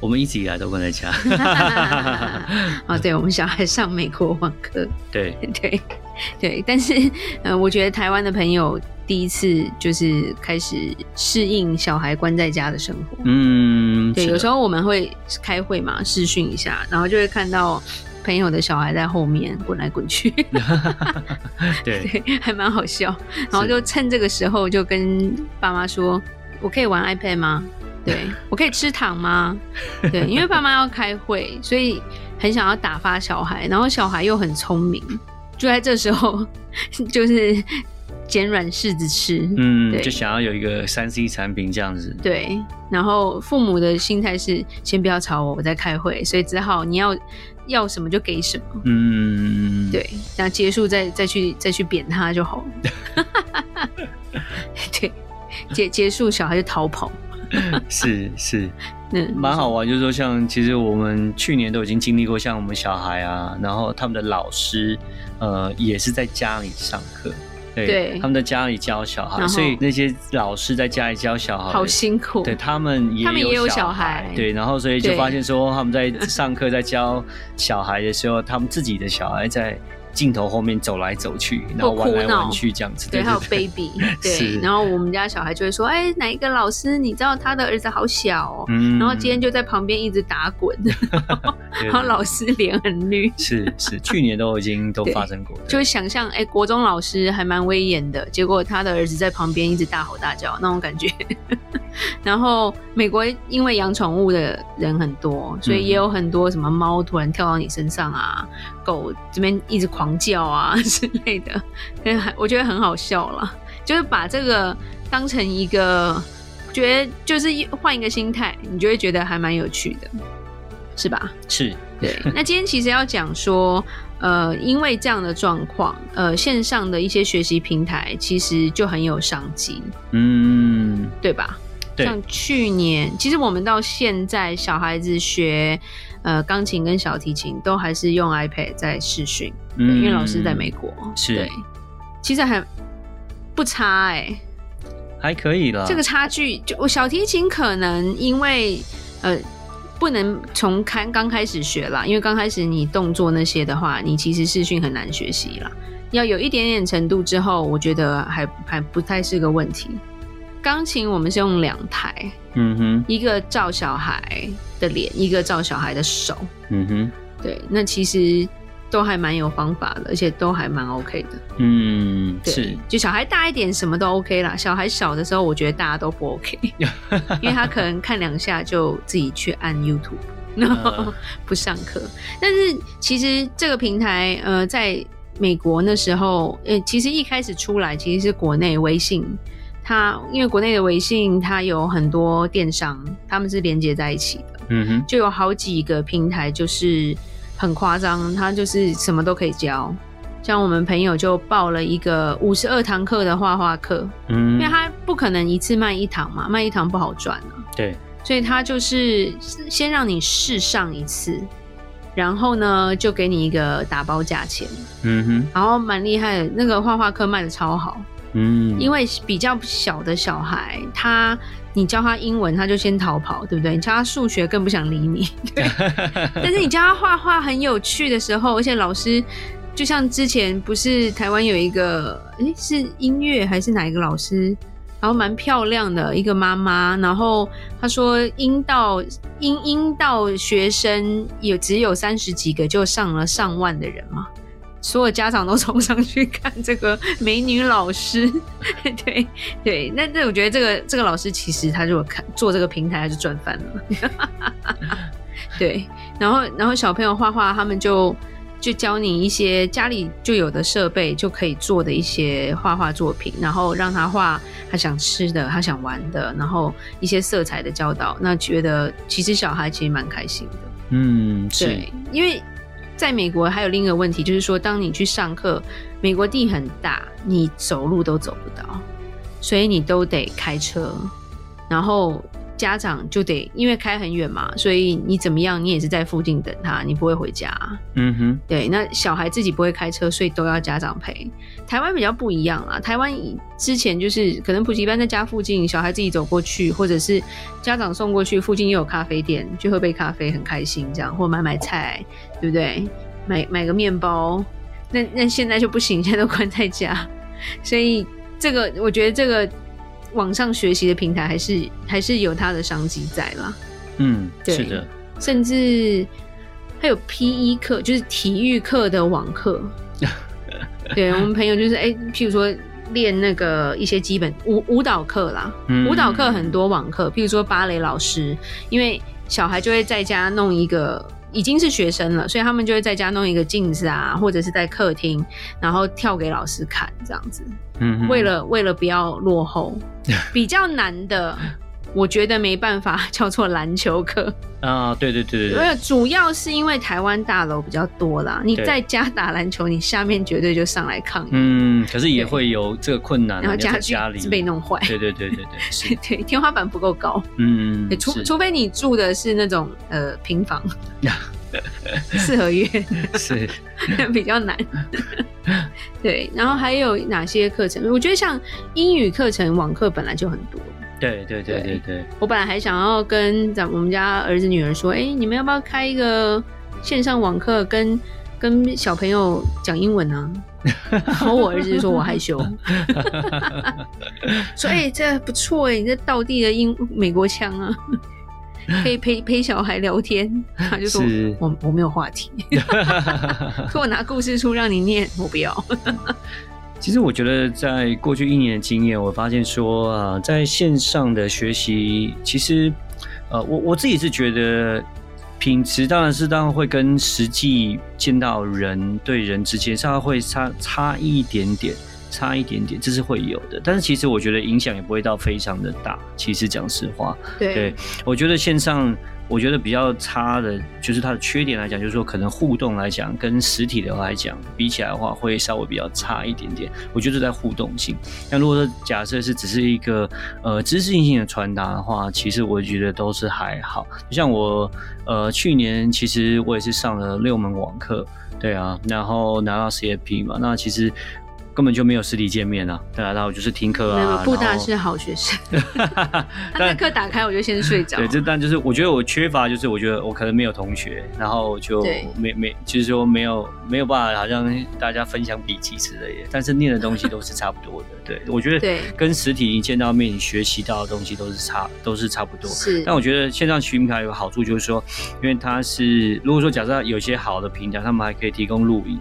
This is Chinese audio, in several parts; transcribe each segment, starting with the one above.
我们一直以来都关在家。哦，对，我们小孩上美国网课。对 对对，但是呃，我觉得台湾的朋友第一次就是开始适应小孩关在家的生活。嗯，对，有时候我们会开会嘛，视讯一下，然后就会看到朋友的小孩在后面滚来滚去。对对，还蛮好笑。然后就趁这个时候就跟爸妈说：“我可以玩 iPad 吗？”对，我可以吃糖吗？对，因为爸妈要开会，所以很想要打发小孩，然后小孩又很聪明，就在这时候 就是捡软柿子吃。嗯，就想要有一个三 C 产品这样子。对，然后父母的心态是先不要吵我，我在开会，所以只好你要要什么就给什么。嗯，对，然后结束再再去再去扁他就好了。对，结结束小孩就逃跑。是是，嗯，蛮好玩。就是说，像其实我们去年都已经经历过，像我们小孩啊，然后他们的老师，呃，也是在家里上课，对，他们在家里教小孩，所以那些老师在家里教小孩，好辛苦。对，他们也有，他们也有小孩，对，然后所以就发现说，他们在 上课在教小孩的时候，他们自己的小孩在。镜头后面走来走去，然后玩来玩去这样子，对，还有 baby，对，然后我们家小孩就会说：“哎，哪一个老师？你知道他的儿子好小哦。”嗯，然后今天就在旁边一直打滚，然后老师脸很绿。是是，去年都已经都 发生过，就想象哎，国中老师还蛮威严的，结果他的儿子在旁边一直大吼大叫那种感觉。然后美国因为养宠物的人很多，所以也有很多什么猫突然跳到你身上啊，狗这边一直狂叫啊 之类的，我觉得很好笑了。就是把这个当成一个，觉得就是换一个心态，你就会觉得还蛮有趣的，是吧？是，对。那今天其实要讲说，呃，因为这样的状况，呃，线上的一些学习平台其实就很有商机，嗯，对吧？像去年，其实我们到现在，小孩子学呃钢琴跟小提琴都还是用 iPad 在试训，嗯，因为老师在美国，是，对，其实还不差哎，欸，还可以了。这个差距，就我小提琴可能因为呃不能从开刚开始学啦，因为刚开始你动作那些的话，你其实视讯很难学习啦。要有一点点程度之后，我觉得还还不太是个问题。钢琴我们是用两台，嗯哼，一个照小孩的脸，一个照小孩的手，嗯哼，对，那其实都还蛮有方法的，而且都还蛮 OK 的，嗯，对，是，就小孩大一点什么都 OK 啦，小孩小的时候我觉得大家都不 OK，因为他可能看两下就自己去按 YouTube，然后不上课，但是其实这个平台呃，在美国那时候，呃，其实一开始出来其实是国内微信。它因为国内的微信，它有很多电商，他们是连接在一起的，嗯哼，就有好几个平台，就是很夸张，它就是什么都可以教。像我们朋友就报了一个五十二堂课的画画课，嗯，因为他不可能一次卖一堂嘛，卖一堂不好赚啊，对，所以他就是先让你试上一次，然后呢，就给你一个打包价钱，嗯哼，然后蛮厉害的，那个画画课卖的超好。嗯，因为比较小的小孩，他你教他英文，他就先逃跑，对不对？你教他数学，更不想理你。对。但是你教他画画很有趣的时候，而且老师就像之前不是台湾有一个，诶，是音乐还是哪一个老师？然后蛮漂亮的一个妈妈，然后她说阴道阴阴道学生有只有三十几个，就上了上万的人嘛。所有家长都冲上去看这个美女老师，对对，那那我觉得这个这个老师其实他如果看做这个平台，他就赚翻了。对，然后然后小朋友画画，他们就就教你一些家里就有的设备就可以做的一些画画作品，然后让他画他想吃的，他想玩的，然后一些色彩的教导，那觉得其实小孩其实蛮开心的。嗯，对，因为在美国还有另一个问题，就是说，当你去上课，美国地很大，你走路都走不到，所以你都得开车，然后。家长就得因为开很远嘛，所以你怎么样，你也是在附近等他，你不会回家。嗯哼，对，那小孩自己不会开车，所以都要家长陪。台湾比较不一样啊，台湾之前就是可能补习班在家附近，小孩自己走过去，或者是家长送过去，附近又有咖啡店，去喝杯咖啡很开心这样，或买买菜，对不对？买买个面包。那那现在就不行，现在都关在家，所以这个我觉得这个。网上学习的平台还是还是有它的商机在啦，嗯，对，是的，甚至还有 PE 课，就是体育课的网课。对，我们朋友就是哎、欸，譬如说练那个一些基本舞舞蹈课啦，嗯、舞蹈课很多网课，譬如说芭蕾老师，因为小孩就会在家弄一个。已经是学生了，所以他们就会在家弄一个镜子啊，或者是在客厅，然后跳给老师看，这样子。嗯，为了为了不要落后，比较难的。我觉得没办法 叫做篮球课啊，对对对对，没有，主要是因为台湾大楼比较多啦。你在家打篮球，你下面绝对就上来抗议。嗯，可是也会有这个困难，然后家具是被弄坏。对对对对对，对 天花板不够高。嗯，除除非你住的是那种呃平房，四合院是比较难。对，然后还有哪些课程？我觉得像英语课程网课本来就很多。对对对对对，我本来还想要跟咱我们家儿子女儿说，哎，你们要不要开一个线上网课，跟跟小朋友讲英文呢？然后我儿子就说我害羞，说哎，这不错哎，你这道地的英美国腔啊，可以陪陪小孩聊天。他就说我我没有话题，说我拿故事书让你念，我不要。其实我觉得，在过去一年的经验，我发现说啊，在线上的学习，其实，呃，我我自己是觉得品质当然是当然会跟实际见到人对人之间稍微会差差一点点，差一点点，这是会有的。但是其实我觉得影响也不会到非常的大。其实讲实话，对，对，我觉得线上。我觉得比较差的，就是它的缺点来讲，就是说可能互动来讲，跟实体的话来讲比起来的话，会稍微比较差一点点。我觉得在互动性，那如果说假设是只是一个呃知识性的传达的话，其实我觉得都是还好。就像我呃去年其实我也是上了六门网课，对啊，然后拿到 CFP 嘛，那其实。根本就没有实体见面啊，对啊，然后就是听课啊。布大是好学生，他那课打开我就先睡着。对，这但就是我觉得我缺乏，就是我觉得我可能没有同学，然后就没没，就是说没有没有办法，好像大家分享笔记之类的。但是念的东西都是差不多的，对，我觉得跟实体一见到面你学习到的东西都是差都是差不多。是，但我觉得线上平台有个好处就是说，因为它是如果说假设有些好的平台，他们还可以提供录影，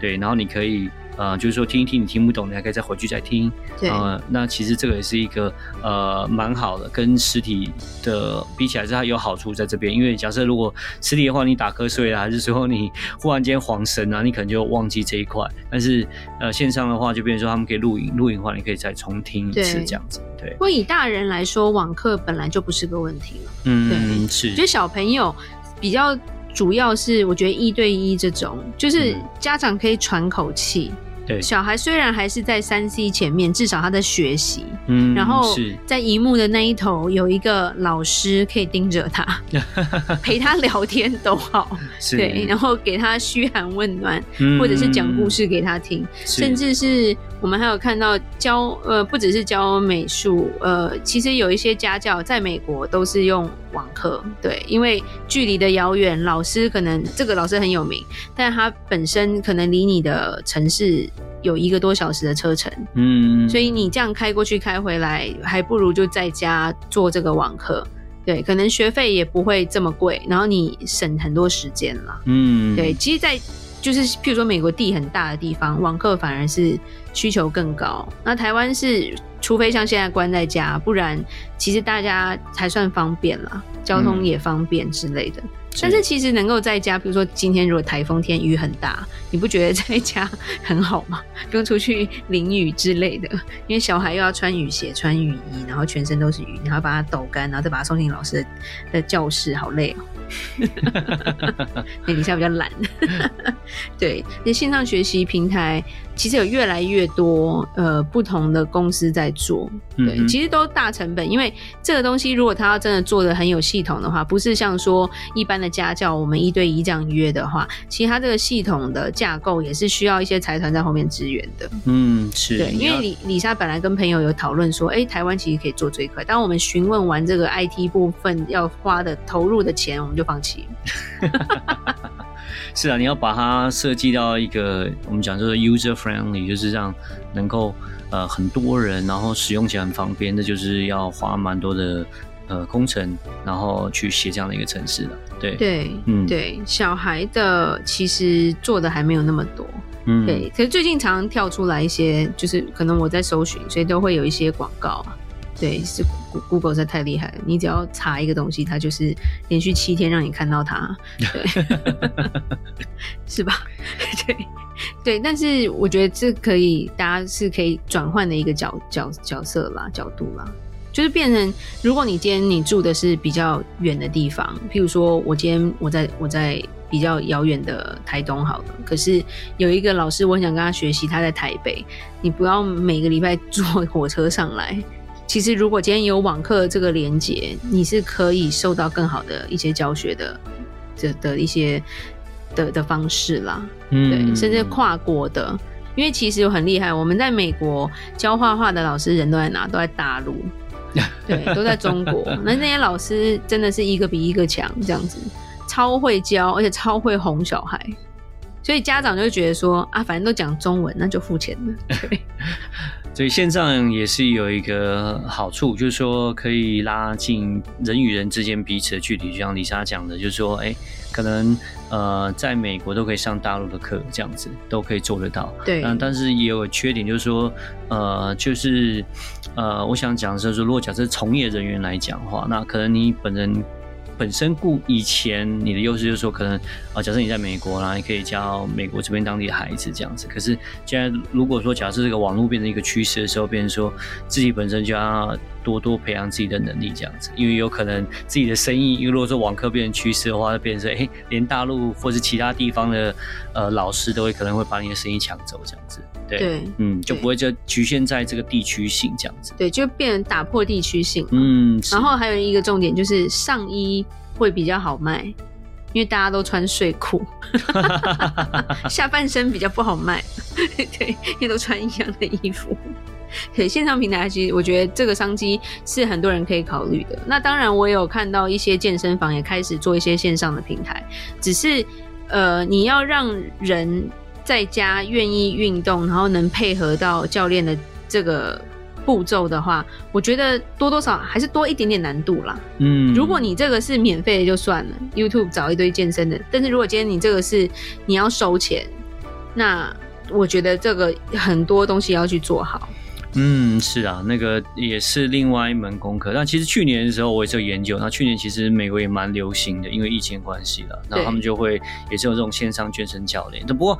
对，然后你可以。呃，就是说听一听你听不懂，你还可以再回去再听。对，呃，那其实这个也是一个呃蛮好的，跟实体的比起来，是它有好处在这边。因为假设如果实体的话，你打瞌睡啊，还是说你忽然间恍神啊，你可能就忘记这一块。但是呃线上的话，就变成说他们可以录影，录影的话你可以再重听一次这样子。对。不过以大人来说，网课本来就不是个问题了。嗯，对是。我觉得小朋友比较主要是，我觉得一对一这种，就是家长可以喘口气。对。小孩虽然还是在三 C 前面，至少他在学习，嗯，然后在荧幕的那一头有一个老师可以盯着他，陪他聊天都好，对，然后给他嘘寒问暖，嗯、或者是讲故事给他听，甚至是。我们还有看到教呃，不只是教美术，呃，其实有一些家教在美国都是用网课，对，因为距离的遥远，老师可能这个老师很有名，但他本身可能离你的城市有一个多小时的车程，嗯，所以你这样开过去开回来，还不如就在家做这个网课，对，可能学费也不会这么贵，然后你省很多时间了，嗯，对，其实，在就是譬如说美国地很大的地方，网课反而是。需求更高，那台湾是，除非像现在关在家，不然其实大家还算方便啦，交通也方便之类的。嗯、但是其实能够在家，比如说今天如果台风天雨很大，你不觉得在家很好吗？不用出去淋雨之类的，因为小孩又要穿雨鞋、穿雨衣，然后全身都是雨，然后把它抖干，然后再把它送进老师的教室，好累哦、喔。那李莎比较懒。对，那线上学习平台其实有越来越多呃不同的公司在做。对，嗯、其实都大成本，因为这个东西如果他要真的做的很有系统的话，不是像说一般的家教，我们一对一这样约的话，其实他这个系统的架构也是需要一些财团在后面支援的。嗯，是。对，因为李李莎本来跟朋友有讨论说，哎、欸，台湾其实可以做最快。当我们询问完这个 IT 部分要花的投入的钱，我们就放弃。是啊，你要把它设计到一个我们讲就是 user friendly，就是让能够呃很多人，然后使用起来很方便，那就是要花蛮多的呃工程，然后去写这样的一个程式了。对对，嗯，对，小孩的其实做的还没有那么多，嗯，对。可是最近常常跳出来一些，就是可能我在搜寻，所以都会有一些广告啊。对，是 Google 实在太厉害了。你只要查一个东西，它就是连续七天让你看到它，对，是吧？对，对。但是我觉得这可以，大家是可以转换的一个角角角色啦，角度啦，就是变成，如果你今天你住的是比较远的地方，譬如说我今天我在我在比较遥远的台东好了，可是有一个老师，我很想跟他学习，他在台北，你不要每个礼拜坐火车上来。其实，如果今天有网课这个连接，你是可以受到更好的一些教学的，的的一些的的方式啦。嗯，对，甚至跨国的，因为其实有很厉害，我们在美国教画画的老师人都在哪？都在大陆，对，都在中国。那那些老师真的是一个比一个强，这样子超会教，而且超会哄小孩，所以家长就会觉得说啊，反正都讲中文，那就付钱了。对。所以线上也是有一个好处，就是说可以拉近人与人之间彼此的距离。就像丽莎讲的，就是说，哎、欸，可能呃，在美国都可以上大陆的课，这样子都可以做得到。对。嗯，但是也有缺点，就是说，呃，就是呃，我想讲的是说，如果假设从业人员来讲的话，那可能你本人。本身故以前你的优势就是说，可能啊，假设你在美国啦，你可以教美国这边当地的孩子这样子。可是现在如果说假设这个网络变成一个趋势的时候，变成说自己本身就要多多培养自己的能力这样子，因为有可能自己的生意，因为如果说网课变成趋势的话，就变成哎，连大陆或是其他地方的呃老师都会可能会把你的生意抢走这样子。对，对嗯，就不会就局限在这个地区性这样子。对，就变成打破地区性。嗯，然后还有一个重点就是上衣会比较好卖，因为大家都穿睡裤，下半身比较不好卖。对，因为都穿一样的衣服。对，线上平台其实我觉得这个商机是很多人可以考虑的。那当然，我也有看到一些健身房也开始做一些线上的平台，只是呃，你要让人。在家愿意运动，然后能配合到教练的这个步骤的话，我觉得多多少还是多一点点难度啦。嗯，如果你这个是免费的就算了，YouTube 找一堆健身的，但是如果今天你这个是你要收钱，那我觉得这个很多东西要去做好。嗯，是啊，那个也是另外一门功课。那其实去年的时候我也是有研究，那去年其实美国也蛮流行的，因为疫情关系了，那他们就会也是有这种线上健身教练。不过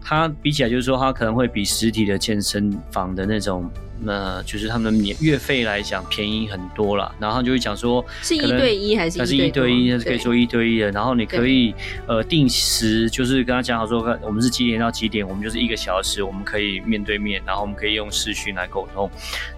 它比起来，就是说它可能会比实体的健身房的那种。那就是他们免月费来讲便宜很多了，然后就会讲说是一对一还是？一对一，它是可以做一对一的。然后你可以呃定时，就是跟他讲好说，我们是几点到几点，我们就是一个小时，我们可以面对面，然后我们可以用视讯来沟通，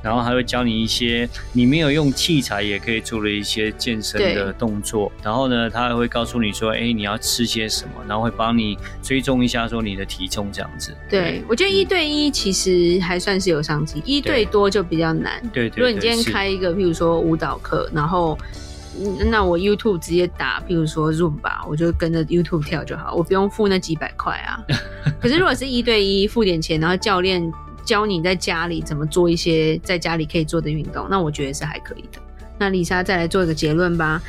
然后还会教你一些你没有用器材也可以做的一些健身的动作。然后呢，他还会告诉你说，哎，你要吃些什么，然后会帮你追踪一下说你的体重这样子。对，对我觉得一对一其实还算是有商机，一对。最多就比较难。对，对，对，如果你今天开一个，譬如说舞蹈课，然后那我 YouTube 直接打，譬如说 Zumba，我就跟着 YouTube 跳就好，我不用付那几百块啊。可是如果是一对一，付点钱，然后教练教你在家里怎么做一些在家里可以做的运动，那我觉得是还可以的。那李莎再来做一个结论吧。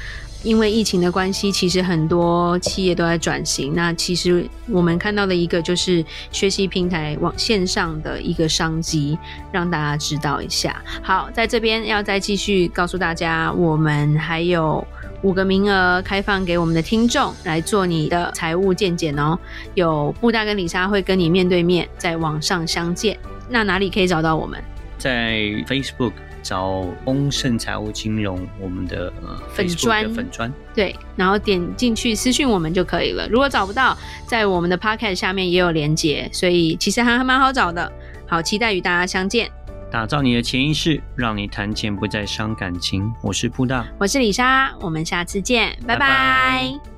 因为疫情的关系，其实很多企业都在转型。那其实我们看到的一个就是学习平台往线上的一个商机，让大家知道一下。好，在这边要再继续告诉大家，我们还有五个名额开放给我们的听众来做你的财务健检哦。有布大跟李莎会跟你面对面在网上相见。那哪里可以找到我们？在 Facebook。找丰盛财务金融我们的呃粉砖粉砖对，然后点进去私讯我们就可以了。如果找不到，在我们的 podcast 下面也有连接，所以其实还还蛮好找的。好，期待与大家相见。打造你的潜意识，让你谈钱不再伤感情。我是布大，我是李莎，我们下次见，拜拜。拜拜。